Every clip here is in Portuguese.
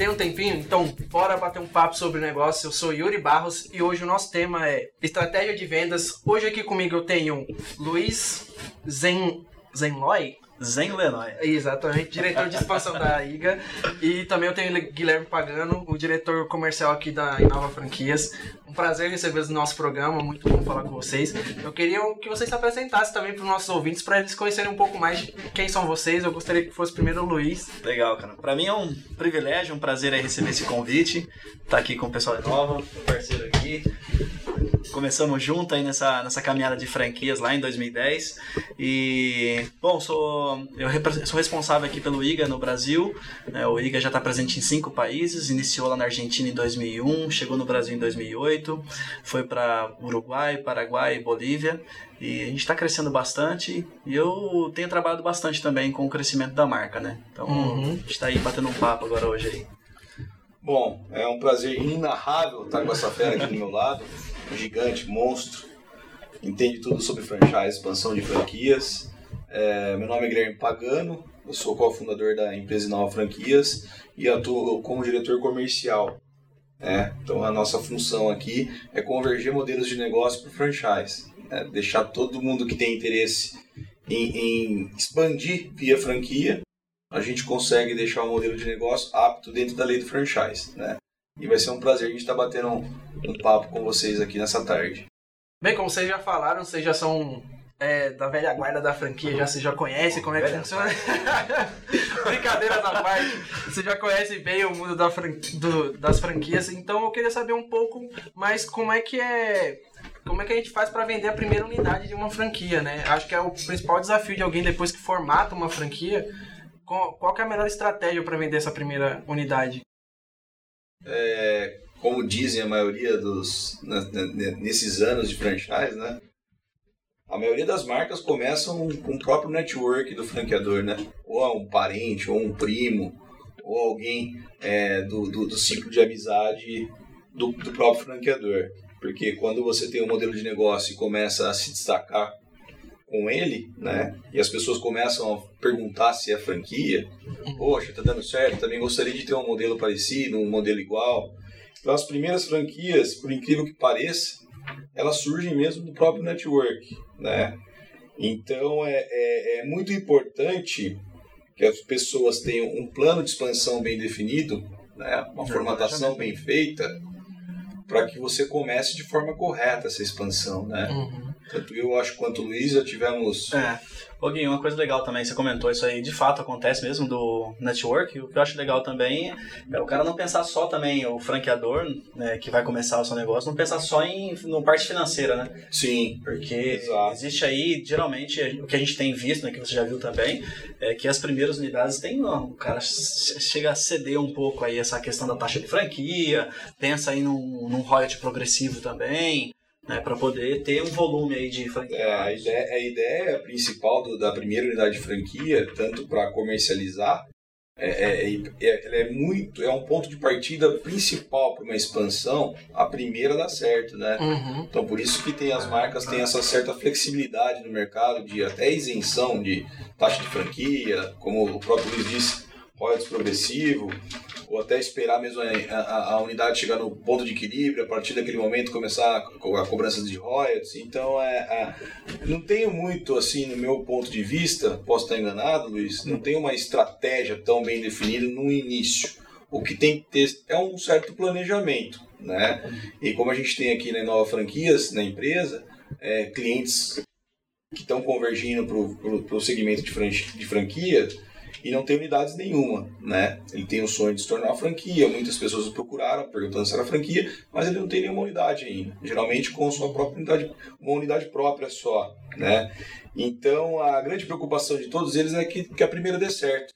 Tem um tempinho? Então, bora bater um papo sobre negócio. Eu sou Yuri Barros e hoje o nosso tema é estratégia de vendas. Hoje aqui comigo eu tenho Luiz Zen... Zenloy? Zen Lenoy. Exatamente, diretor de expansão da IGA. E também eu tenho Guilherme Pagano, o diretor comercial aqui da Inova Franquias. Um prazer receber no nosso programa, muito bom falar com vocês. Eu queria que vocês se apresentassem também para os nossos ouvintes, para eles conhecerem um pouco mais de quem são vocês. Eu gostaria que fosse primeiro o Luiz. Legal, cara. Para mim é um privilégio, um prazer receber esse convite. Estar tá aqui com o pessoal da Inova, parceiro aqui começamos junto aí nessa, nessa caminhada de franquias lá em 2010. E, bom, sou, eu sou responsável aqui pelo IGA no Brasil. Né? O IGA já está presente em cinco países. Iniciou lá na Argentina em 2001, chegou no Brasil em 2008, foi para Uruguai, Paraguai e Bolívia. E a gente está crescendo bastante e eu tenho trabalhado bastante também com o crescimento da marca, né? Então uhum. a gente está aí batendo um papo agora hoje aí. Bom, é um prazer inarrável estar com essa fera aqui do meu lado gigante, monstro, entende tudo sobre franchise, expansão de franquias. É, meu nome é Guilherme Pagano, eu sou cofundador da empresa Nova Franquias e atuo como diretor comercial. É, então a nossa função aqui é converger modelos de negócio para franchise, é, deixar todo mundo que tem interesse em, em expandir via franquia, a gente consegue deixar o modelo de negócio apto dentro da lei do franchise. Né? E vai ser um prazer a gente estar tá batendo um, um papo com vocês aqui nessa tarde. Bem, como vocês já falaram, vocês já são é, da velha guarda da franquia, já você já conhece como é que funciona. Brincadeiras à parte, você já conhece bem o mundo da fran... do, das franquias, então eu queria saber um pouco mais como é que é. Como é que a gente faz para vender a primeira unidade de uma franquia, né? Acho que é o principal desafio de alguém depois que formata uma franquia. Qual, qual é a melhor estratégia para vender essa primeira unidade? É, como dizem a maioria dos nesses anos de franchise, né? A maioria das marcas começam com o próprio network do franqueador, né? Ou um parente, ou um primo, ou alguém é, do, do, do, ciclo de amizade do, do próprio franqueador. Porque quando você tem um modelo de negócio e começa a se destacar com ele, né? E as pessoas começam a perguntar se é franquia. Poxa, tá dando certo, também gostaria de ter um modelo parecido, um modelo igual. Então, as primeiras franquias, por incrível que pareça, elas surgem mesmo do próprio network, né? Então, é, é, é muito importante que as pessoas tenham um plano de expansão bem definido, né? uma formatação bem feita, para que você comece de forma correta essa expansão, né? Uhum. Tanto eu acho quanto o Luiz já tivemos é. Ô Gui, uma coisa legal também, você comentou isso aí, de fato acontece mesmo do network. O que eu acho legal também é o cara não pensar só também, o franqueador, né, que vai começar o seu negócio, não pensar só em no parte financeira, né? Sim. Porque exato. existe aí, geralmente, o que a gente tem visto, né, que você já viu também, é que as primeiras unidades tem, não, o cara chega a ceder um pouco aí essa questão da taxa de franquia, pensa aí num, num royalty progressivo também né, para poder ter um volume aí de franquia. É, a, ideia, a ideia principal do, da primeira unidade de franquia, tanto para comercializar, é, é, é, é, muito, é um ponto de partida principal para uma expansão, a primeira dá certo, né? Uhum. Então por isso que tem as marcas têm essa certa flexibilidade no mercado de até isenção de taxa de franquia, como o próprio Luiz disse, royalties progressivo, ou até esperar mesmo a, a, a, unidade chegar no ponto de equilíbrio, a partir daquele momento começar a, a cobrança de royalties. Então, é, é, não tenho muito, assim, no meu ponto de vista, posso estar enganado, Luiz, não tem uma estratégia tão bem definida no início. O que tem que ter é um certo planejamento, né? E como a gente tem aqui na Nova Franquias, na empresa, é, clientes que estão convergindo para o segmento de, de franquia, e não tem unidades nenhuma, né? Ele tem o sonho de se tornar uma franquia, muitas pessoas o procuraram perguntando se era franquia, mas ele não tem nenhuma unidade ainda, geralmente com sua própria unidade, uma unidade própria só, né? Então a grande preocupação de todos eles é que, que a primeira dê certo,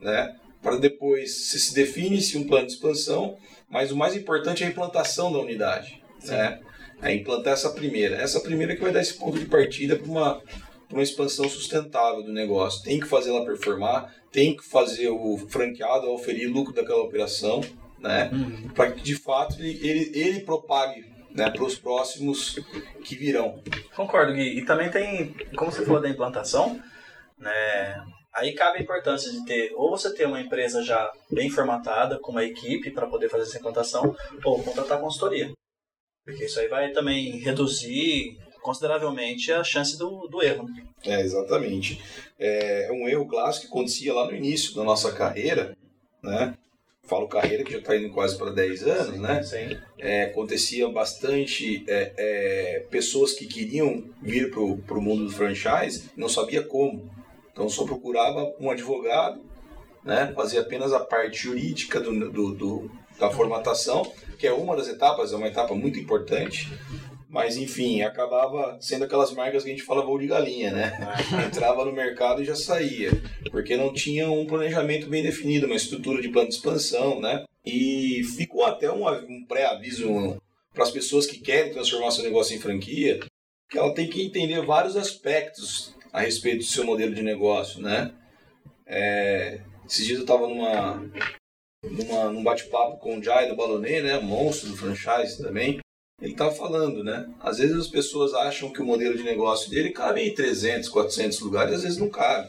né? Para depois se, se define-se um plano de expansão, mas o mais importante é a implantação da unidade, Sim. né? É implantar essa primeira. Essa primeira que vai dar esse ponto de partida para uma para uma expansão sustentável do negócio. Tem que fazer ela performar, tem que fazer o franqueado oferir lucro daquela operação, né? Uhum. Para que de fato ele, ele, ele propague né, para os próximos que virão. Concordo, Gui. E também tem, como você falou da implantação, né? Aí cabe a importância de ter, ou você ter uma empresa já bem formatada, com uma equipe para poder fazer essa implantação, ou contratar consultoria. Porque isso aí vai também reduzir consideravelmente a chance do, do erro. É, exatamente. É um erro clássico que acontecia lá no início da nossa carreira, né? Falo carreira que já está indo quase para 10 anos, né? Sim. É, acontecia bastante é, é, pessoas que queriam vir para o mundo do franchise não sabia como. Então só procurava um advogado, né? Fazia apenas a parte jurídica do, do, do- da formatação, que é uma das etapas, é uma etapa muito importante. Mas enfim, acabava sendo aquelas marcas que a gente fala voo de galinha, né? Entrava no mercado e já saía, porque não tinha um planejamento bem definido, uma estrutura de plano de expansão, né? E ficou até um, um pré-aviso para as pessoas que querem transformar seu negócio em franquia, que ela tem que entender vários aspectos a respeito do seu modelo de negócio, né? É, esses dias eu estava numa, numa, num bate-papo com o Jai do Balonê, né? Monstro do franchise também. Ele estava falando, né? Às vezes as pessoas acham que o modelo de negócio dele cabe em 300, 400 lugares, às vezes não cabe.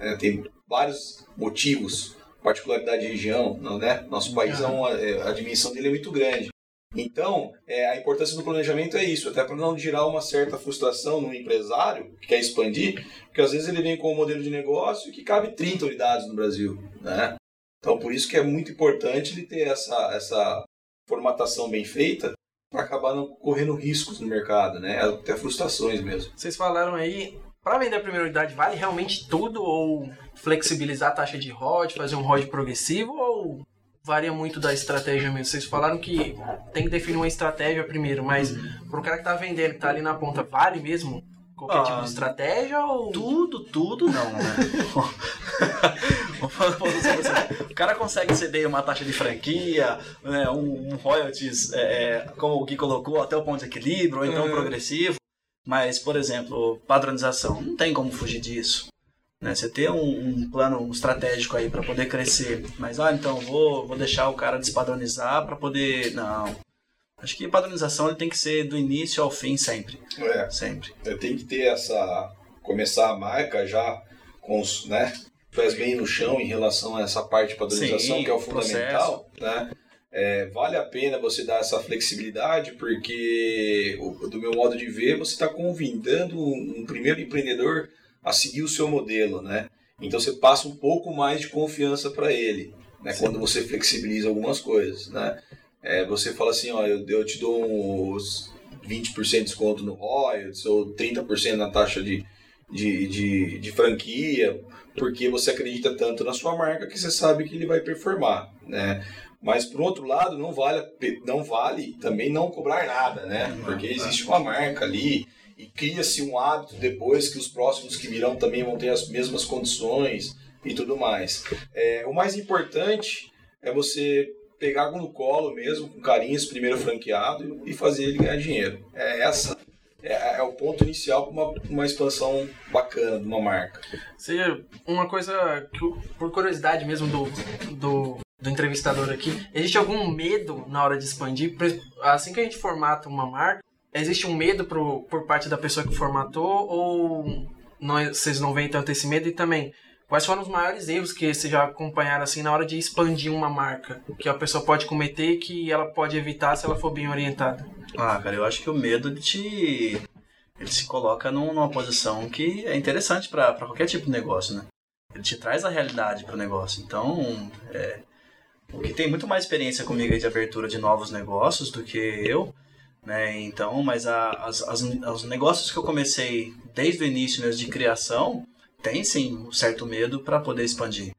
É, tem vários motivos, particularidade de região, não, né? Nosso país é uma, é, a dimensão dele é muito grande. Então, é, a importância do planejamento é isso, até para não gerar uma certa frustração no empresário que quer expandir, porque às vezes ele vem com um modelo de negócio que cabe 30 unidades no Brasil, né? Então, por isso que é muito importante ele ter essa, essa formatação bem feita para acabar não correndo riscos no mercado, né? Até frustrações mesmo. Vocês falaram aí, para vender a primeira unidade, vale realmente tudo? Ou flexibilizar a taxa de ROD, fazer um ROD progressivo? Ou varia muito da estratégia mesmo? Vocês falaram que tem que definir uma estratégia primeiro, mas pro cara que tá vendendo, que tá ali na ponta, vale mesmo qualquer Ah, tipo de estratégia? Ou... Tudo, tudo não, né? O cara consegue ceder uma taxa de franquia, né, um, um royalties, é, é, como o Gui colocou, até o ponto de equilíbrio, ou então Uhum. progressivo. Mas, por exemplo, padronização, não tem como fugir disso. Né? Você ter um, um plano estratégico aí para poder crescer, mas ah, então vou, vou deixar o cara despadronizar para poder. Não. Acho que padronização ele tem que ser do início ao fim sempre. É, Sempre. tem que ter essa. começar a marca já com os, né? Pés bem no chão em relação a essa parte de padronização, Sim, que é o fundamental, né? É, vale a pena você dar essa flexibilidade, porque, do meu modo de ver, você está convidando um, um primeiro empreendedor a seguir o seu modelo, né? Então você passa um pouco mais de confiança para ele, né? Quando você flexibiliza algumas coisas, né? É, você fala assim, ó, eu, eu te dou uns 20% de desconto no royalties ou 30% na taxa de, de, de, de franquia, porque você acredita tanto na sua marca que você sabe que ele vai performar, né? Mas por outro lado, não vale, não vale também não cobrar nada, né? Porque existe uma marca ali e cria-se um hábito depois que os próximos que virão também vão ter as mesmas condições e tudo mais. É, o mais importante é você pegar no colo mesmo, com carinho, esse primeiro franqueado e fazer ele ganhar dinheiro. É essa é, é o ponto inicial para uma, uma expansão bacana de uma marca. Seja uma coisa que, por curiosidade mesmo do, do, do entrevistador aqui, existe algum medo na hora de expandir? Assim que a gente formata uma marca, existe um medo pro, por parte da pessoa que formatou ou não, vocês não veem tanto esse medo? E também, quais foram os maiores erros que vocês já acompanharam assim na hora de expandir uma marca? Que a pessoa pode cometer e que ela pode evitar se ela for bem orientada? Ah, cara, eu acho que o medo ele te. Ele se coloca num- numa posição que é interessante para qualquer tipo de negócio, né? Ele te traz a realidade para o negócio. Então, é, o que tem muito mais experiência comigo de abertura de novos negócios do que eu, né? Então, mas a, as, as, os negócios que eu comecei desde o início mesmo de criação, tem sim um certo medo para poder expandir.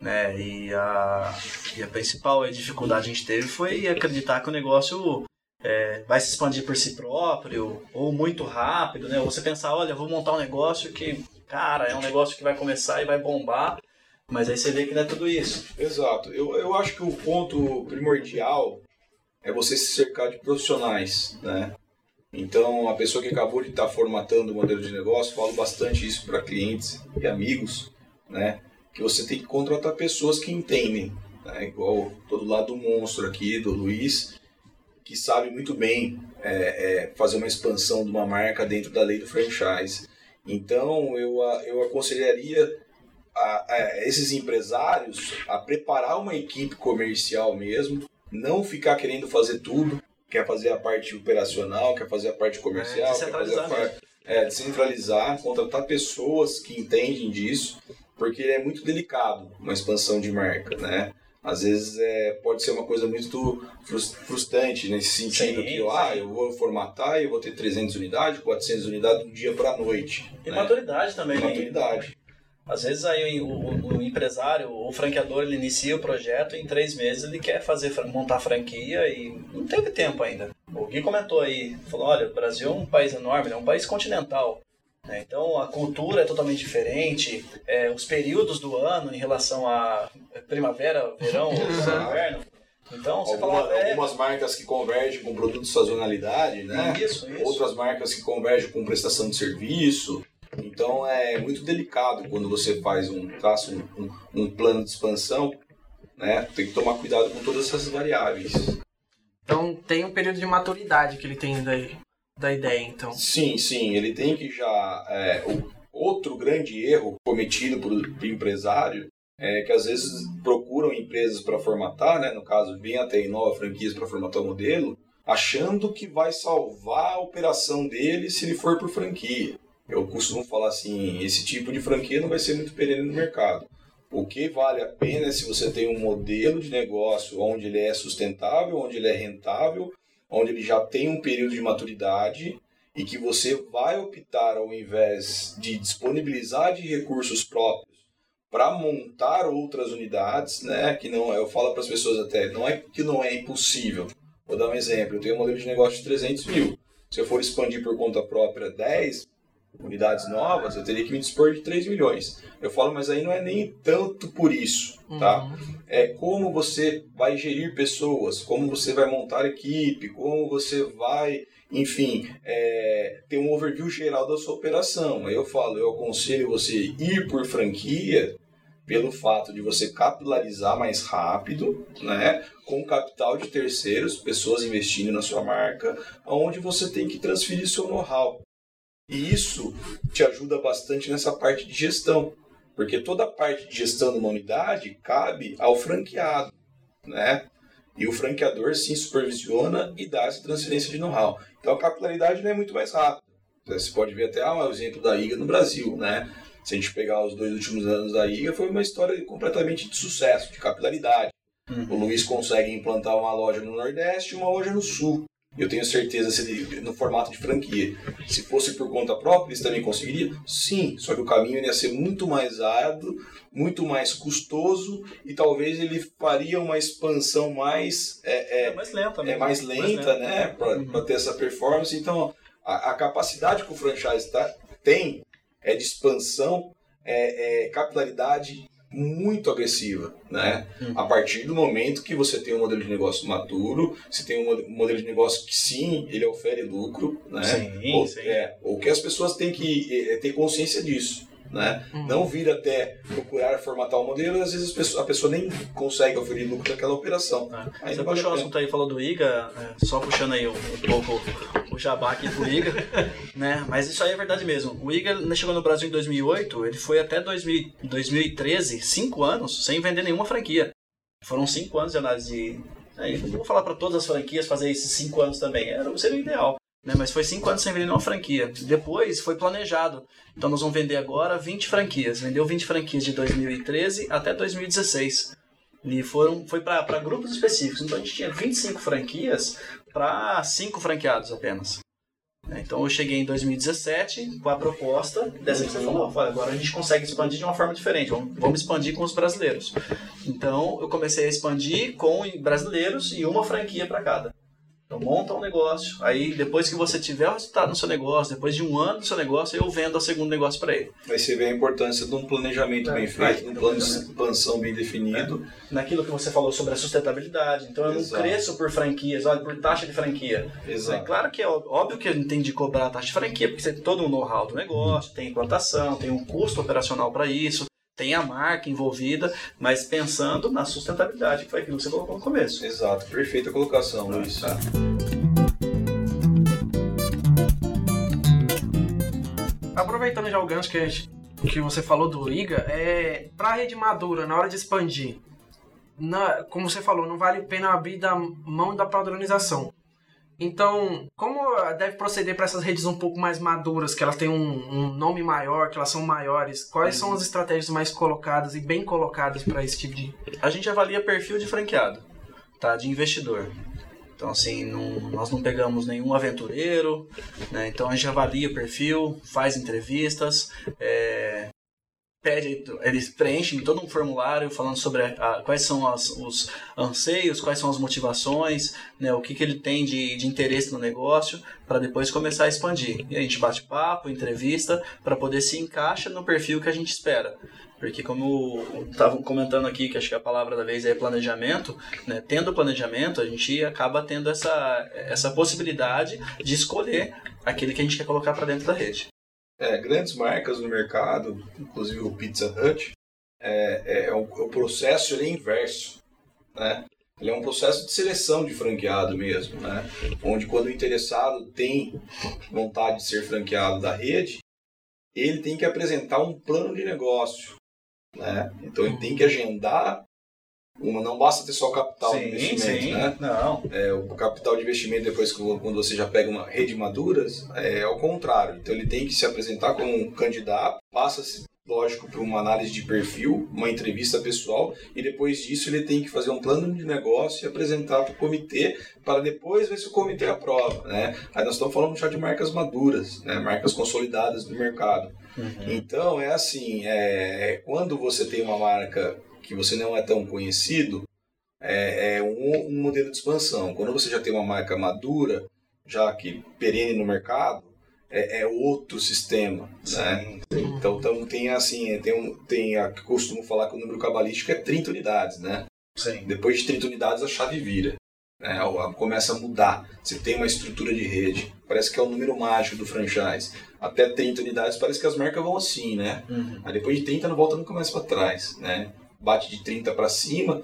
Né? E, a, e a principal dificuldade que a gente teve foi acreditar que o negócio é, vai se expandir por si próprio, ou muito rápido, né? Ou você pensar, olha, vou montar um negócio que, cara, é um negócio que vai começar e vai bombar, mas aí você vê que não é tudo isso. Exato. Eu, eu acho que o ponto primordial é você se cercar de profissionais, né? Então, a pessoa que acabou de estar formatando o modelo de negócio, falo bastante isso para clientes e amigos, né? Que você tem que contratar pessoas que entendem, né? Igual todo lado do monstro aqui, do Luiz, que sabe muito bem é, é, fazer uma expansão de uma marca dentro da lei do franchise. Então, eu, eu aconselharia a, a esses empresários a preparar uma equipe comercial mesmo, não ficar querendo fazer tudo, quer fazer a parte operacional, quer fazer a parte comercial, É, quer fazer a parte é, descentralizar, contratar pessoas que entendem disso, porque é muito delicado uma expansão de marca, né? Às vezes é, pode ser uma coisa muito frus- frustrante nesse sentido Sim, que sim. ah, eu vou formatar e eu vou ter 300 unidades, 400 unidades do dia para a noite. E né? maturidade também, né? Maturidade. Às vezes aí o, o- o empresário, o franqueador, ele inicia o projeto e em três meses ele quer fazer montar franquia e não teve tempo ainda. O Gui comentou aí, falou, olha, o Brasil é um país enorme, é um país continental. Né? Então a cultura é totalmente diferente, é, os períodos do ano em relação a primavera, verão, inverno. Então você Alguma- fala, é, algumas marcas que convergem com produto de sazonalidade, né? isso, isso. Outras marcas que convergem com prestação de serviço. Então é muito delicado quando você faz um traça um, um, um plano de expansão, né? Tem que tomar cuidado com todas essas variáveis. Então tem um período de maturidade que ele tem daí, da ideia, então. Sim, sim, ele tem que já. é, outro grande erro cometido por, por empresário é que às vezes procuram empresas para formatar, né? No caso, vem até Inova Franquias para formatar o modelo, achando que vai salvar a operação dele se ele for por franquia. Eu costumo falar assim: esse tipo de franquia não vai ser muito perene no mercado. O que vale a pena é se você tem um modelo de negócio onde ele é sustentável, onde ele é rentável, onde ele já tem um período de maturidade e que você vai optar, ao invés de disponibilizar de recursos próprios para montar outras unidades, né? Que não, eu falo para as pessoas até, não é que não é impossível. Vou dar um exemplo. Eu tenho um modelo de negócio de 300 mil. Se eu for expandir por conta própria 10 unidades novas, eu teria que me dispor de 3 milhões. Eu falo, mas aí não é nem tanto por isso, tá? Uhum. é como você vai gerir pessoas, como você vai montar equipe, como você vai, enfim, é, ter um overview geral da sua operação. Aí eu falo, eu aconselho você ir por franquia pelo fato de você capitalizar mais rápido, né, com capital de terceiros, pessoas investindo na sua marca, onde você tem que transferir seu know-how. E isso te ajuda bastante nessa parte de gestão, porque toda a parte de gestão de uma unidade cabe ao franqueado, né? E o franqueador sim supervisiona e dá essa transferência de know-how. Então a capilaridade não é muito mais rápida. Você pode ver até ah, o exemplo da IGA no Brasil, né? Se a gente pegar os dois últimos anos da IGA, foi uma história completamente de sucesso, de capilaridade. O Luiz consegue implantar uma loja no Nordeste e uma loja no Sul. Eu tenho certeza se ele, no formato de franquia. Se fosse por conta própria, eles também conseguiriam? Sim, só que o caminho ia ser muito mais árduo, muito mais custoso e talvez ele faria uma expansão mais é, é, É mais lenta, né? é mais lenta, né, para Uhum. ter essa performance. Então, a, a capacidade que o franchise tá, tem é de expansão, é, é capilaridade muito agressiva, né? Uhum. A partir do momento que você tem um modelo de negócio maduro, você tem um um modelo de negócio que sim, ele ofere lucro, né? Sim, ou, sim. É, ou que as pessoas têm que é, ter consciência disso. Né? Uhum. Não vir até procurar formatar o modelo, às vezes a pessoa, a pessoa nem consegue oferir lucro daquela operação. É. Aí Você puxou o assunto aí, falou do IGA, é, só puxando aí um, um pouco o jabá aqui pro IGA, né? Mas isso aí é verdade mesmo. O IGA né, chegou no Brasil em 2008, ele foi até 2000, 2013, cinco anos, sem vender nenhuma franquia. Foram cinco anos de análise de... Aí, não vou falar para todas as franquias fazer esses cinco anos também, era, seria o ideal. Né? Mas foi cinco anos sem vender nenhuma franquia. Depois foi planejado. Então nós vamos vender agora 20 franquias. Vendeu 20 franquias de 2013 até 2016. E foram, foi para grupos específicos. Então a gente tinha 25 franquias para 5 franqueados apenas. Né, Então eu cheguei em 2017 com a proposta dessa que você falou, agora a gente consegue expandir de uma forma diferente, vamos, vamos expandir com os brasileiros. Então eu comecei a expandir com brasileiros e uma franquia para cada. Então monta um negócio, aí depois que você tiver o resultado no seu negócio, depois de um ano do seu negócio, eu vendo o segundo negócio para ele. Aí você vê a importância de um planejamento É, bem é, feito, de um plano de expansão bem definido. Naquilo que você falou sobre a sustentabilidade. Então eu não Exato. cresço por franquias, olha, por taxa de franquia. É Exato. claro que é óbvio que eu tenho de cobrar a taxa de franquia, porque você tem todo um know-how do negócio, tem implantação, tem um custo operacional para isso, tem a marca envolvida, mas pensando na sustentabilidade, que foi aquilo que você colocou no começo. Exato, perfeita colocação, Luiz. Tá. Aproveitando já o gancho que a que você falou do IGA, é para rede madura, na hora de expandir, na, como você falou, não vale a pena abrir da mão da padronização. Então, como deve proceder para essas redes um pouco mais maduras, que elas têm um, um nome maior, que elas são maiores? Quais são as estratégias mais colocadas e bem colocadas para esse tipo de. A gente avalia perfil de franqueado, tá? De investidor. Então, assim, não, nós não pegamos nenhum aventureiro, né? Então a gente avalia o perfil, faz entrevistas, é, pede, eles preenchem todo um formulário falando sobre a, quais são as, os anseios, quais são as motivações, né, o que, que ele tem de, de interesse no negócio, para depois começar a expandir. E a gente bate papo, entrevista, para poder se encaixa no perfil que a gente espera. Porque como estavam comentando aqui, que acho que a palavra da vez é planejamento, né? tendo planejamento, a gente acaba tendo essa, essa possibilidade de escolher aquele que a gente quer colocar para dentro da rede. É, grandes marcas no mercado, inclusive o Pizza Hut, é, é, é o, o, processo é inverso. Né? Ele é um processo de seleção de franqueado mesmo, né? onde quando o interessado tem vontade de ser franqueado da rede, ele tem que apresentar um plano de negócio. Né? Então ele tem que agendar uma, não basta ter só o capital sim, de investimento, sim. né? Não. É, o capital de investimento, depois que quando você já pega uma rede madura, é ao contrário. Então ele tem que se apresentar como um candidato, passa-se, lógico, por uma análise de perfil, uma entrevista pessoal, e depois disso ele tem que fazer um plano de negócio e apresentar para o comitê, para depois ver se o comitê aprova, né? Aí nós estamos falando já de marcas maduras, né? marcas consolidadas do mercado. Uhum. Então é assim, é, quando você tem uma marca que você não é tão conhecido, é, é um, um, modelo de expansão. Quando você já tem uma marca madura, já que perene no mercado, é, é outro sistema, sim, né? Então, então tem assim, tem um, tem a que costumo falar que o número cabalístico é 30 unidades, né? Sim. Depois de 30 unidades a chave vira. Né? Começa a mudar. Você tem uma estrutura de rede. Parece que é o número mágico do franchise. Até 30 unidades parece que as marcas vão assim, né? Uhum. Aí depois de 30 não volta nunca mais para trás, né? Bate de 30 para cima,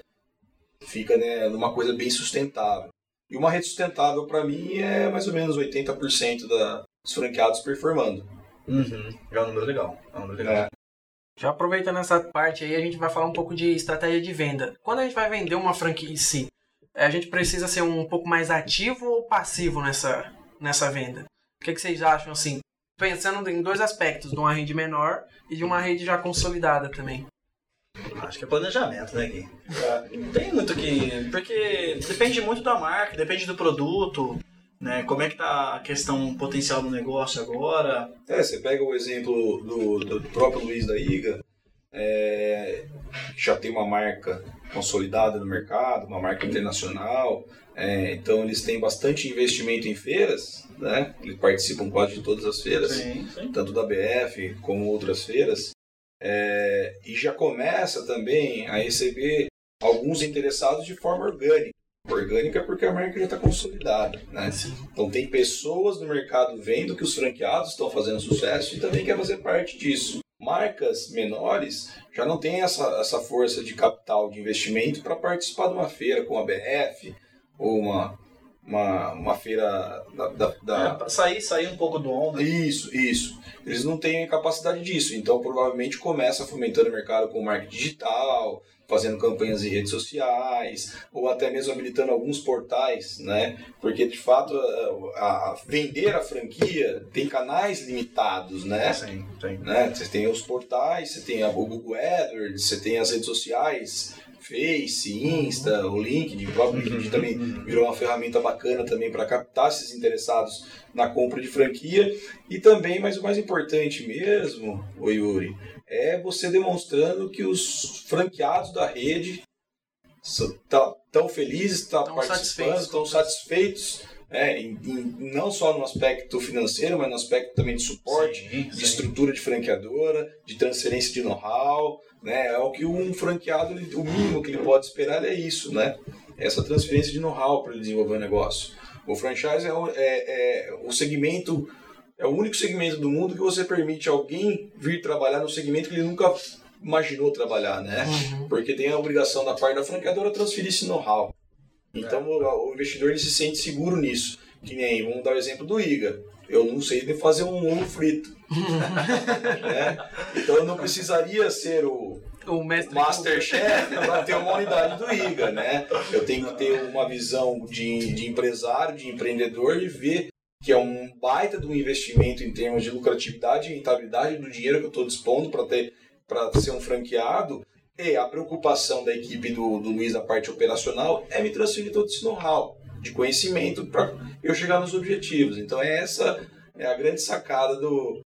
fica né, numa coisa bem sustentável. E uma rede sustentável para mim é mais ou menos 80% da, dos franqueados performando. Uhum. É um número legal. É um número legal. É. Já aproveitando essa parte aí, a gente vai falar um pouco de estratégia de venda. Quando a gente vai vender uma franquia em si, a gente precisa ser um pouco mais ativo ou passivo nessa, nessa venda? O que, que vocês acham, assim? Pensando em dois aspectos, de uma rede menor e de uma rede já consolidada também. Acho que é planejamento, né, Gui? Não tem muito que. Porque depende muito da marca, depende do produto, né? Como é que tá a questão potencial do negócio agora? É, você pega o exemplo do, do próprio Luiz da Iga, é, já tem uma marca consolidada no mercado, uma marca internacional, é, então eles têm bastante investimento em feiras, né? Eles participam quase de todas as feiras, sim, sim. tanto da BF como outras feiras. É, e já começa também a receber alguns interessados de forma orgânica. Orgânica porque a marca já está consolidada. Né? Então tem pessoas no mercado vendo que os franqueados estão fazendo sucesso e também quer fazer parte disso. Marcas menores já não têm essa, essa força de capital de investimento para participar de uma feira com a BF ou uma, uma, uma feira da. da, da... É, sair, sair um pouco do onda. Isso, isso. Eles não têm capacidade disso, então provavelmente começa fomentando o mercado com marketing digital, fazendo campanhas em redes sociais, ou até mesmo habilitando alguns portais, né? Porque de fato a, a vender a franquia tem canais limitados, né? Sim, tem. Né? Você tem os portais, você tem a Google AdWords, você tem as redes sociais Face, Insta, o LinkedIn, o próprio LinkedIn uhum. também virou uma ferramenta bacana também para captar esses interessados na compra de franquia. E também, mas o mais importante mesmo, o Yuri, é você demonstrando que os franqueados da rede estão tá, felizes, estão tá participando, estão satisfeitos. É, em, em, não só no aspecto financeiro, mas no aspecto também de suporte, sim, de sim. estrutura de franqueadora, de transferência de know-how, né? É o que um franqueado, o mínimo que ele pode esperar é isso, né? Essa transferência de know-how para ele desenvolver o negócio. O franchise é, é, é, o segmento, é o único segmento do mundo que você permite alguém vir trabalhar no segmento que ele nunca imaginou trabalhar, né? Uhum. Porque tem a obrigação da parte da franqueadora transferir esse know-how. Então o, o, investidor ele se sente seguro nisso. Que nem, vamos dar o exemplo do IGA. eu não sei nem fazer um ovo frito. né? Então eu não precisaria ser o, O mestre. Masterchef para ter uma unidade do IGA, né? Eu tenho que ter uma visão de, de empresário, de empreendedor e ver que é um baita de um investimento em termos de lucratividade e rentabilidade do dinheiro que eu estou dispondo para ter para ser um franqueado. E a preocupação da equipe do, do Luiz na parte operacional é me transferir todo esse know-how de conhecimento para eu chegar nos objetivos. Então é essa é a grande sacada do,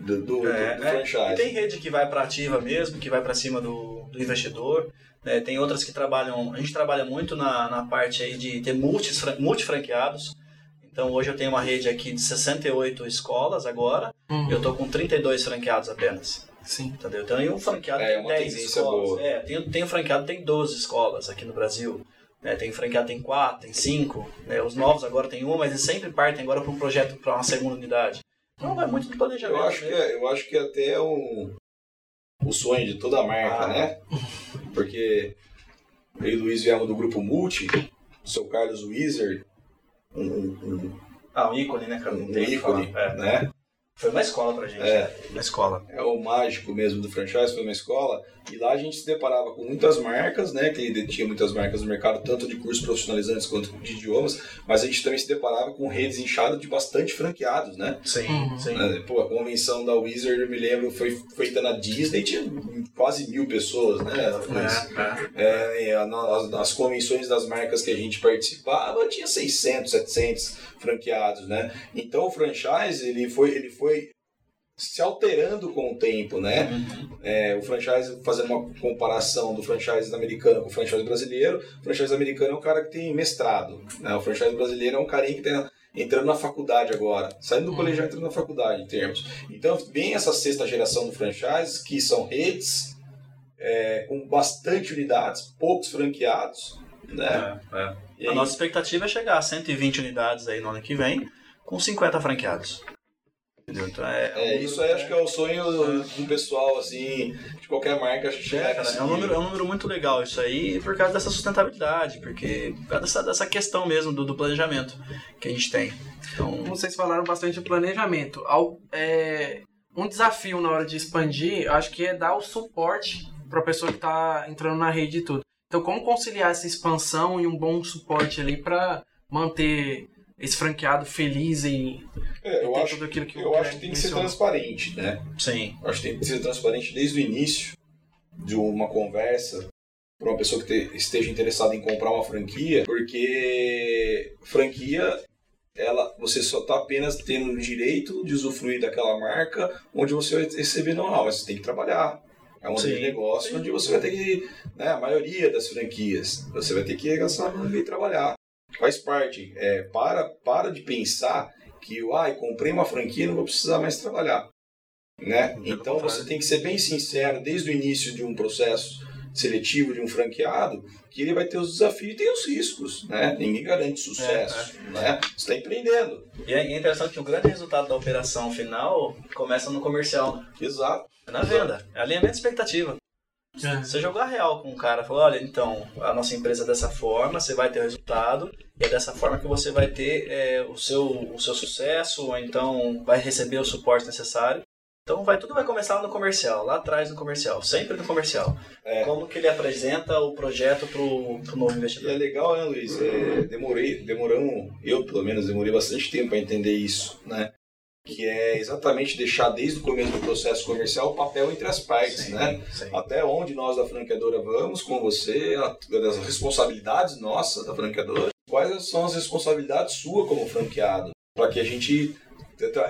do, do, É, do né? franchise. E tem rede que vai para ativa mesmo, que vai para cima do, do investidor. né? Tem outras que trabalham. A gente trabalha muito na, na parte aí de ter multis, multifranqueados. Então hoje eu tenho uma rede aqui de 68 escolas agora. Uhum. Eu tô com 32 franqueados apenas. Sim. Entendeu? Então aí um franqueado É, tem uma 10 tendência escolas. boa. É, tem, tem um franqueado que tem 12 escolas aqui no Brasil. né? Tem franqueado tem 4, tem 5. Né? Os novos agora tem uma, mas eles sempre partem agora para um projeto para uma segunda unidade. Então vai muito do planejamento. Eu acho que, é- eu acho que até é um, o sonho de toda a marca, Ah. né? Porque eu e o Luiz viemos do grupo Multi, o seu Carlos Wizard, um, um, Ah, um ícone, né, cara? um, Não um ícone, falar. É. né? Foi uma escola pra gente. É. né? Uma escola. É o mágico mesmo do franchise, foi uma escola. E lá a gente se deparava com muitas marcas, né? Que ele tinha muitas marcas no mercado, tanto de cursos profissionalizantes quanto de idiomas. Mas a gente também se deparava com redes inchadas de bastante franqueados, né? Sim, Uhum. sim. Né, Pô, a convenção da Wizard, eu me lembro, foi feita na Disney, tinha quase mil pessoas, né? Luiz? É, é. É, a- nas, nas convenções das marcas que a gente participava, tinha 600, 700 franqueados, né? Então o franchise, ele foi, ele foi se alterando com o tempo, né? Uhum. É, o franchise, fazendo uma comparação do franchise americano com o franchise brasileiro, o franchise americano é um cara que tem mestrado, né? O franchise brasileiro é um carinha que está entrando na faculdade agora, saindo do Uhum. colegial entrando na faculdade, em termos. Então, vem essa sexta geração do franchise, que são redes é, com bastante unidades, poucos franqueados, né? É, é. A nossa expectativa é chegar a 120 unidades aí no ano que vem, com 50 franqueados. Entendeu? Então é, É, isso aí acho que é o sonho do pessoal, assim, de qualquer marca chegar É, cara, é, um número, é um número muito legal isso aí, por causa dessa sustentabilidade, porque por causa dessa, dessa questão mesmo do, do planejamento que a gente tem. Então, vocês falaram bastante de planejamento, ao- é, um desafio na hora de expandir, acho que é dar o suporte para a pessoa que está entrando na rede e tudo. Então, como conciliar essa expansão e um bom suporte ali para manter esse franqueado feliz e, É, eu ter acho, tudo aquilo que o eu acho que tem que ser transparente, né? sim. Eu acho que tem que ser transparente desde o início de uma conversa para uma pessoa que te- esteja interessada em comprar uma franquia, porque franquia ela você só está apenas tendo o direito de usufruir daquela marca onde você vai receber know-how, mas você tem que trabalhar. É um Sim. negócio Sim. onde você vai ter que, né, a maioria das franquias, você vai ter que gastar e trabalhar. Faz parte. É, para, para de pensar que, ai, comprei uma franquia e não vou precisar mais trabalhar. Né? Então você tem que ser bem sincero desde o início de um processo seletivo de um franqueado que ele vai ter os desafios e tem os riscos, né? Ninguém garante sucesso, né? Você está empreendendo, E é é interessante que o grande resultado da operação final começa no comercial, né? exato. É na venda, é alinhamento de expectativa. É. Você jogar real com o cara, falou, olha, então, a nossa empresa é dessa forma, você vai ter o resultado, e é dessa forma que você vai ter é, o, seu, o seu sucesso, ou então vai receber o suporte necessário. Então vai, tudo vai começar no comercial, lá atrás no comercial, sempre no comercial. É. Como que ele apresenta o projeto pro, pro novo E é investidor. legal, né, Luiz? É, demorei, demoramos, eu pelo menos demorei bastante tempo para entender isso, né? Que é exatamente deixar desde o começo do processo comercial o papel entre as partes, Sim, né? sim. Até onde nós da franqueadora vamos com você, a- das responsabilidades nossas da franqueadora, quais são as responsabilidades suas como franqueado, para que a gente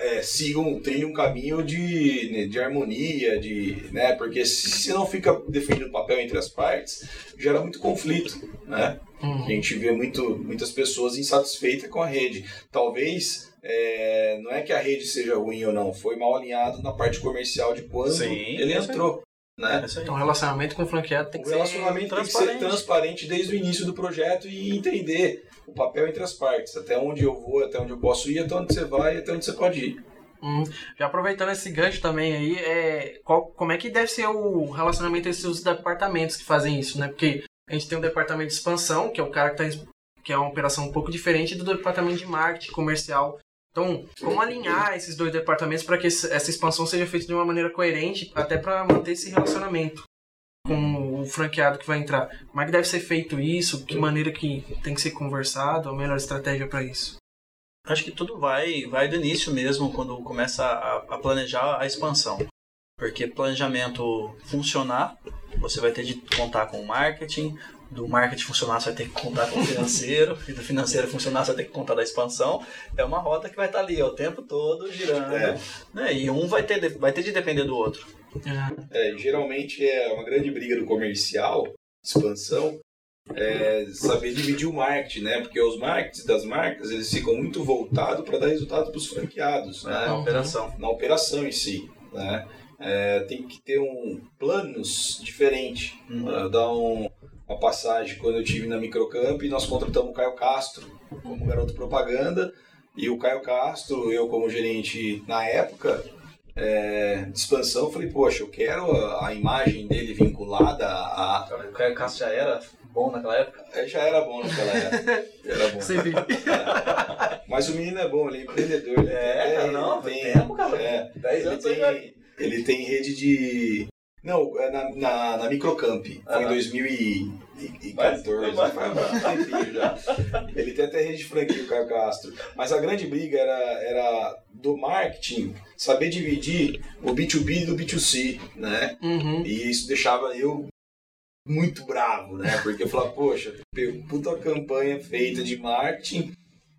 é, siga um, trilhe um caminho de, né, de harmonia, de, né? Porque se, não fica definido o papel entre as partes, gera muito conflito, né? A Uhum. gente vê muito, muitas pessoas insatisfeitas com a rede. Talvez é, não é que a rede seja ruim ou não, foi mal alinhado na parte comercial de quando Sim, ele é entrou. Né? É. Então, o relacionamento com o franqueado tem O que ser relacionamento tem que ser transparente desde o início do projeto e entender o papel entre as partes, até onde eu vou, até onde eu posso ir, até onde você vai, até onde você pode ir. Hum, já aproveitando esse gancho também aí, é, qual- como é que deve ser o relacionamento entre os departamentos que fazem isso, né? Porque a gente tem um departamento de expansão, que é o cara que, tá, em- que é uma operação um pouco diferente do departamento de marketing comercial. Então, como alinhar esses dois departamentos para que essa expansão seja feita de uma maneira coerente, até para manter esse relacionamento com o franqueado que vai entrar? Como é que deve ser feito isso? Que maneira que tem que ser conversado? A melhor estratégia para isso? Acho que tudo vai, vai do início mesmo, quando começa a, a planejar a expansão. Porque planejamento funcionar, você vai ter de contar com o marketing, do marketing funcionar, você vai ter que contar com o financeiro, e do financeiro funcionar, você vai ter que contar da expansão. É uma roda que vai estar ali ó, o tempo todo girando. É. Né? E um vai ter, vai ter de depender do outro. É, geralmente é uma grande briga do comercial, expansão, é saber dividir o marketing, né? Porque os markets das marcas, eles ficam muito voltados para dar resultado para os franqueados, né? Na operação. Na operação em si, né? É, tem que ter um planos diferentes. Uhum. dar um, uma passagem quando eu tive na Microcamp e nós contratamos o Caio Castro como garoto propaganda e o Caio Castro, eu como gerente na época é, de expansão, falei, poxa, eu quero a, a imagem dele vinculada a... O Caio Castro já era bom naquela época? É, já era bom naquela época. era bom. Sim. Mas o menino é bom, ele é empreendedor. Ele é, tem, não, tem tempo, cara. É, 10 anos ele tem, ele tem rede de não, é na, na, na Microcamp. Foi ah, em 2014. Vai, vai, vai. já. Ele tem até rede de franquia, o Caio Castro. Mas a grande briga era, era do marketing saber dividir o B2B do B2C, né? Uhum. E isso deixava eu muito bravo, né? Porque eu falava, poxa, puta campanha feita de marketing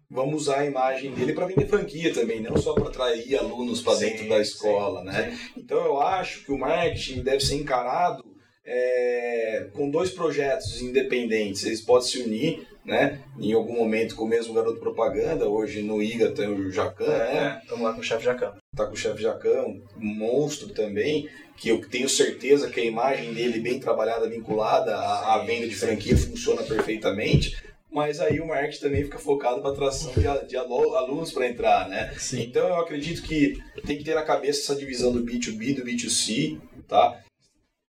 vamos usar a imagem dele para vender franquia também, não só para atrair alunos para dentro da escola, sim, né? Sim. Então eu acho que o marketing deve ser encarado é, com dois projetos independentes. Eles podem se unir, né? Em algum momento com o mesmo garoto propaganda. Hoje no IGA tem o Jacan, é, né? Estamos lá com o chefe Jacan. Tá com o chefe Jacan, um monstro também, que eu tenho certeza que a imagem dele bem trabalhada, vinculada à, à venda de franquia, funciona perfeitamente mas aí o marketing também fica focado para atração de, de alunos para entrar, né? Sim. Então eu acredito que tem que ter na cabeça essa divisão do B2B do B2C, tá?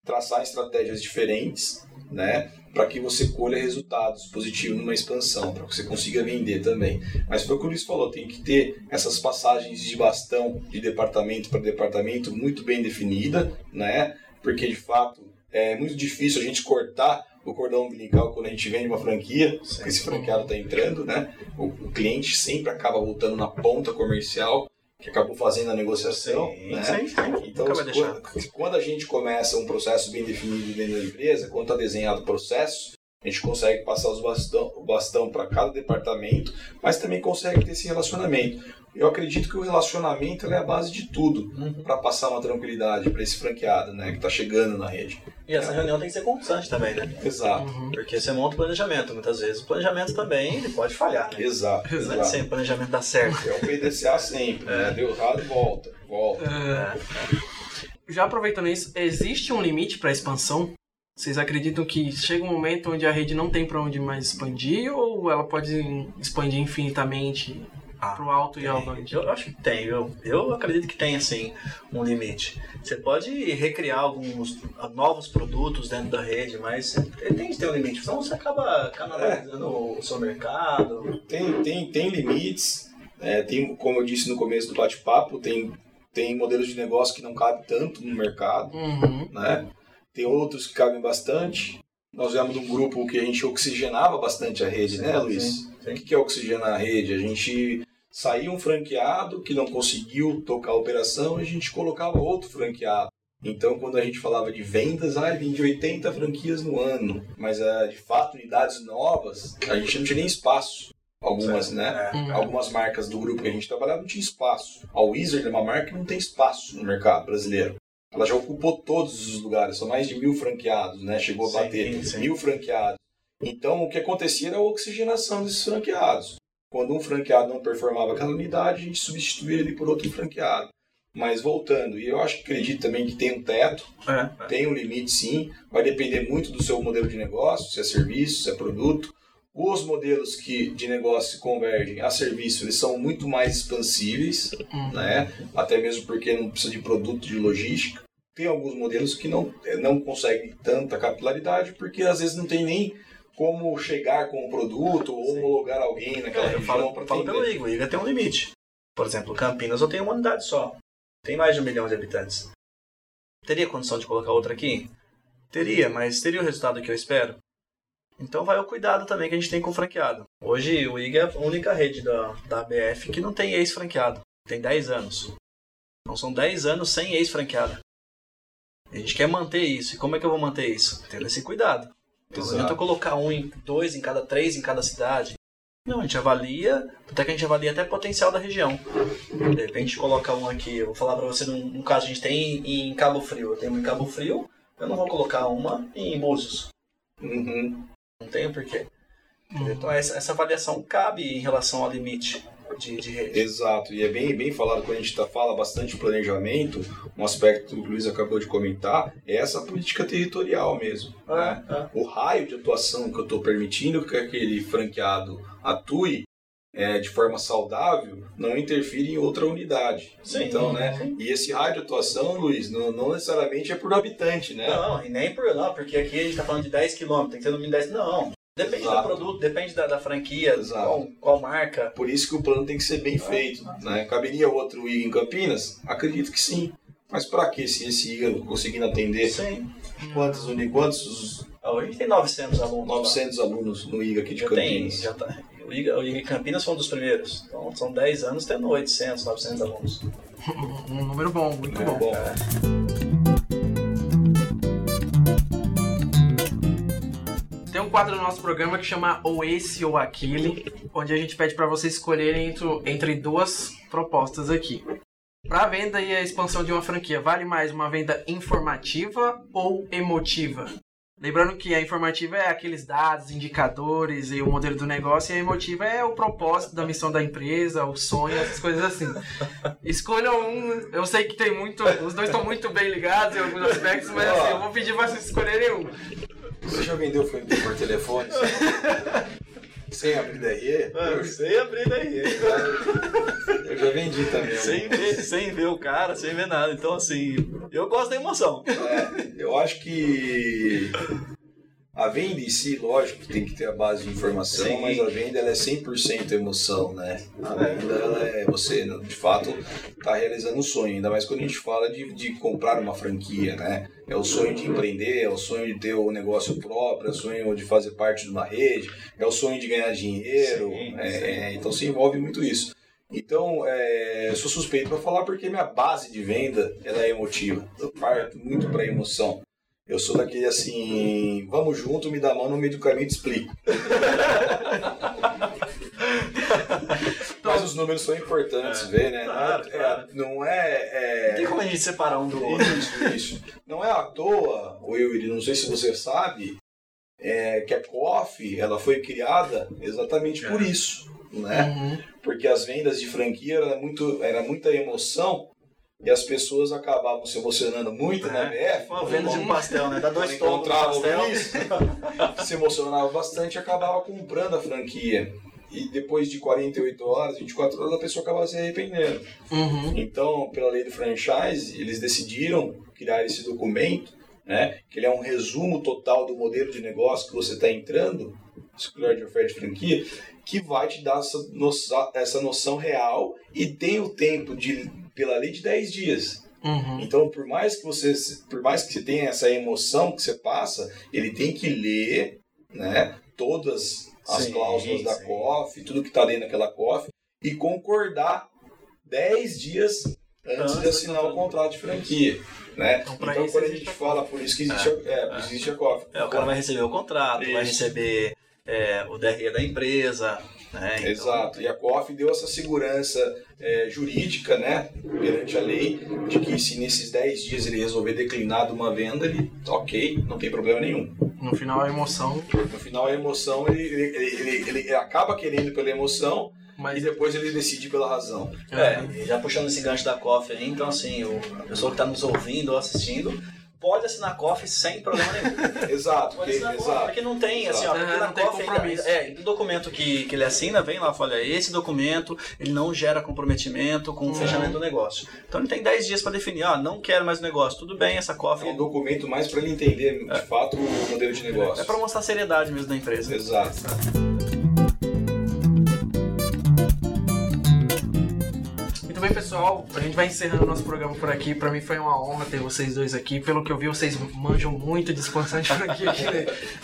Traçar estratégias diferentes, né? Para que você colha resultados positivos numa expansão, para que você consiga vender também. Mas foi o que o Luiz falou, tem que ter essas passagens de bastão de departamento para departamento muito bem definida, né? Porque de fato é muito difícil a gente cortar o cordão umbilical quando a gente vende uma franquia, esse franqueado está entrando, né? O, o, cliente sempre acaba voltando na ponta comercial, que acabou fazendo a negociação, sim, né? Sim, sim. Então, quando, quando, a gente começa um processo bem definido dentro da empresa, quando está desenhado o processo, a gente consegue passar os bastão, o bastão para cada departamento, mas também consegue ter esse relacionamento eu acredito que o relacionamento é a base de tudo uhum. para passar uma tranquilidade para esse franqueado, né, que está chegando na rede. E essa reunião tem que ser constante também, né? Exato. Uhum. Porque você monta o planejamento, muitas vezes o planejamento também ele pode falhar, né? Exato. Não é sempre o planejamento dá certo. É o PDCA sempre, né? é. né? Deu errado, volta, volta. É. Já aproveitando isso, existe um limite para expansão? Vocês acreditam que chega um momento onde a rede não tem para onde mais expandir ou ela pode expandir infinitamente ah, pro alto tem. e avante? Eu acho que tem, eu, eu acredito que tem assim um limite. Você pode recriar alguns novos produtos dentro da rede, mas ele tem que ter um limite, senão você acaba canalizando é. o seu mercado. Tem, tem, tem limites, é, tem, como eu disse no começo do bate-papo, tem, tem modelos de negócio que não cabem tanto no mercado, uhum. né? Tem outros que cabem bastante. Nós viemos de um grupo que a gente oxigenava bastante a rede, sim, né, Luiz? Sim. O que é oxigenar a rede? A gente saía um franqueado que não conseguiu tocar a operação, a gente colocava outro franqueado. Então, quando a gente falava de vendas, ah, vende 80 franquias no ano, mas uh, de fato, unidades novas, a gente não tinha nem espaço. Algumas, certo. né? Uhum. Algumas marcas do grupo que a gente trabalhava não tinha espaço. A Wizard é uma marca que não tem espaço no mercado brasileiro. Ela já ocupou todos os lugares, são mais de mil franqueados, né? Chegou a bater sim, sim. mil franqueados. Então, o que acontecia era a oxigenação desses franqueados. Quando um franqueado não performava aquela unidade, a gente substituía ele por outro franqueado. Mas voltando, e eu acho que acredito também que tem um teto, é, é. tem um limite sim, vai depender muito do seu modelo de negócio, se é serviço, se é produto. Os modelos que de negócio convergem a serviço, eles são muito mais expansíveis, uhum. né? até mesmo porque não precisa de produto de logística. Tem alguns modelos que não, não conseguem tanta capilaridade, porque às vezes não tem nem como chegar com o produto ou homologar alguém naquela é, região para Fala pelo IGA, o IGA tem um limite. Por exemplo, Campinas eu tenho uma unidade só. Tem mais de um milhão de habitantes. Teria condição de colocar outra aqui? Teria, mas teria o resultado que eu espero? Então vai o cuidado também que a gente tem com o franqueado. Hoje o IG é a única rede da, da ABF que não tem ex-franqueado. Tem 10 anos. Então são 10 anos sem ex-franqueado. A gente quer manter isso. E como é que eu vou manter isso? Tendo esse cuidado. Então não adianta eu colocar um, em, dois em cada três em cada cidade. Não, a gente avalia, até que a gente avalia até potencial da região. De repente coloca um aqui, eu vou falar pra você, num, num caso a gente tem em Cabo Frio, eu tenho um em Cabo Frio, eu não vou colocar uma em Búzios. Uhum. Não tenho porquê. Então essa, essa avaliação cabe em relação ao limite de, de rede. Exato, e é bem, bem falado quando a gente tá, fala bastante de planejamento, um aspecto que o Luiz acabou de comentar, é essa política territorial mesmo. né? Ah, O raio de atuação que eu estou permitindo que aquele franqueado atue é, de forma saudável não interfere em outra unidade. Sim, então, né? sim. E esse de atuação, Luiz, não, não necessariamente é por habitante, né? Não, e nem por não, porque aqui a gente tá falando de 10 km, tem que ser no mínimo 10 Não. Depende do Exato. produto, depende da, da franquia, Exato. qual, qual marca. Por isso que o plano tem que ser bem feito. Né? Caberia outro IG em Campinas? Acredito que sim. Mas para que se esse IG não conseguindo atender Sim. quantos, quantos Ah, Hoje a gente tem 900 alunos. lá. 900 alunos no IG aqui de Já tem, Campinas? já tá. O IGA, o IGA Campinas foi um dos primeiros. Então são 10 anos tendo 800, 900 alunos. Um número bom, muito É, bom. bom. Tem um quadro no nosso programa que chama Ou Esse ou Aquele, onde a gente pede para vocês escolherem entre, entre duas propostas aqui. Para a venda e a expansão de uma franquia, vale mais uma venda informativa ou emotiva? Lembrando que a informativa é aqueles dados, indicadores e o modelo do negócio, e a emotiva é o propósito da missão da empresa, o sonho, essas coisas assim. Escolham um, eu sei que tem muito, os dois estão muito bem ligados em alguns aspectos, mas assim, eu vou pedir para vocês escolherem um. Você já vendeu franquia por telefone? Sem abrir DRE? Eu, sem abrir daí. eu já vendi também. sem, ver, sem ver o cara, sem ver nada. Então, assim, eu gosto da emoção. É, eu acho que a venda em si, lógico tem que ter a base de informação, Sim. mas a venda ela é 100% emoção, né? A venda ela é você, de fato, está realizando um sonho, ainda mais quando a gente fala de, de comprar uma franquia, né? É o sonho de empreender, é o sonho de ter o negócio próprio, é o sonho de fazer parte de uma rede, é o sonho de ganhar dinheiro, Sim, é, sim. é, então se envolve muito isso. Então, é, eu sou suspeito para falar porque minha base de venda ela é emotiva. Eu parto muito para emoção. Eu sou daquele assim, vamos junto, me dá a mão no meio do caminho e te explico. Mas os números são importantes, ver, né? claro, não é, claro. não é, Não tem como a gente separar um do outro. isso, isso. Não é à toa, Will, não sei se você sabe, é, que a Coffee ela foi criada exatamente por isso, né? Uhum. Porque as vendas de franquia era, muito, era muita emoção e as pessoas acabavam se emocionando muito na BF. Uma venda de um pastel, né? Dá dois Quando tomos de encontrava o pastel. Luiz, se emocionava bastante e acabava comprando a franquia. E depois de 48 horas, 24 horas, a pessoa acabava se arrependendo. Uhum. Então, pela lei do franchise, eles decidiram criar esse documento, né, que ele é um resumo total do modelo de negócio que você está entrando, escolher de oferta de franquia, que vai te dar essa noção, essa noção real e tem o tempo de pela lei de 10 dias. Uhum. Então, por mais que você, por mais que você tenha essa emoção que você passa, ele tem que ler, né, todas as Sim, cláusulas da sim. COF, tudo que está dentro daquela COF e concordar 10 dias antes de assinar o contrato de franquia, né? Então, Então, quando a gente a fala, por isso que existe, a, é, isso existe a COF. É, o cara vai receber o contrato, vai Isso. receber é, o DRE da empresa, né? Então, Exato. E a COF deu essa segurança é, jurídica, né, perante a lei, de que se nesses 10 dias ele resolver declinar de uma venda, ele, ok, não tem problema nenhum. No final, a emoção, No final, a emoção, ele, ele, ele, ele- ele acaba querendo pela emoção e mas depois ele decide pela razão. É, e já puxando esse gancho da COF aí, então assim, o, a pessoa que está nos ouvindo ou assistindo pode assinar COF sem problema nenhum. Exato, Pode porque, assinar exato. porque não tem, assim, ó, Exato. porque É, na não tem COF ainda, compromisso. é, do documento que, que ele assina, vem lá, olha, esse documento, ele não gera comprometimento com o Uhum. fechamento do negócio. Então ele tem 10 dias para definir, ó, não quero mais o negócio, tudo bem, essa COF É um documento mais para ele entender, de fato, o modelo de negócio. é para mostrar a seriedade mesmo da empresa. Exato. Bem, pessoal, a gente vai encerrando o nosso programa por aqui. Pra mim foi uma honra ter vocês dois aqui. Pelo que eu vi, vocês manjam muito de expansão de franquia aqui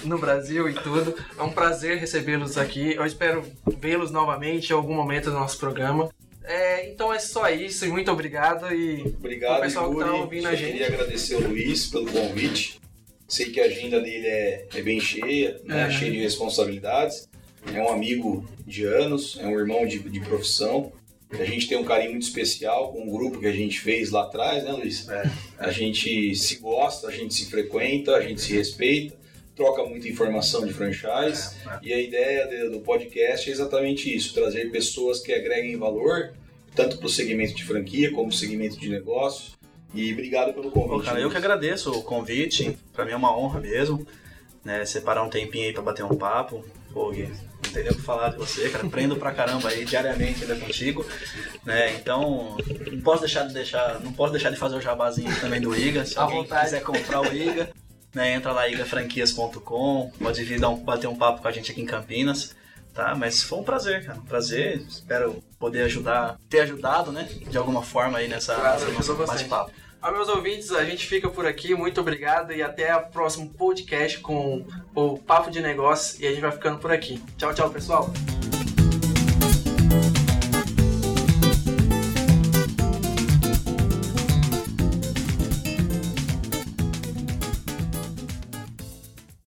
no Brasil e tudo. É um prazer recebê-los aqui. Eu espero vê-los novamente em algum momento do nosso programa. É, então é só isso e muito obrigado. E Obrigado, o pessoal Yuri. que tá ouvindo a gente. queria agradecer o Luiz pelo convite. Sei que a agenda dele é, é bem cheia, né? É. cheia de responsabilidades. É um amigo de anos, é um irmão de, de profissão. A gente tem um carinho muito especial com o grupo que a gente fez lá atrás, né, Luiz? É. A gente se gosta, a gente se frequenta, a gente se respeita, troca muita informação de franchise. É, E a ideia de- do podcast é exatamente isso: trazer pessoas que agreguem valor, tanto para o segmento de franquia como para o segmento de negócio. E obrigado pelo convite. cara, eu que agradeço o convite. Pra mim é uma honra mesmo. Né, separar um tempinho aí pra bater um papo. Pô, Gui, não tem nem o que falar de você, cara. Aprendo pra caramba aí diariamente ainda contigo. Né, então, não posso deixar de deixar. Não posso deixar de fazer o jabazinho também do IGA. Se alguém quiser comprar o IGA, né, entra lá igafranquias.com. Pode vir dar um, bater um papo com a gente aqui em Campinas. Tá, mas foi um prazer, cara. Um prazer. Espero poder ajudar, ter ajudado, né? De alguma forma aí nessa, Claro, nessa nossa bastante. bate-papo. A meus ouvintes, a gente fica por aqui. Muito obrigado e até o próximo podcast com o Papo de Negócios. E a gente vai ficando por aqui. Tchau, tchau, pessoal.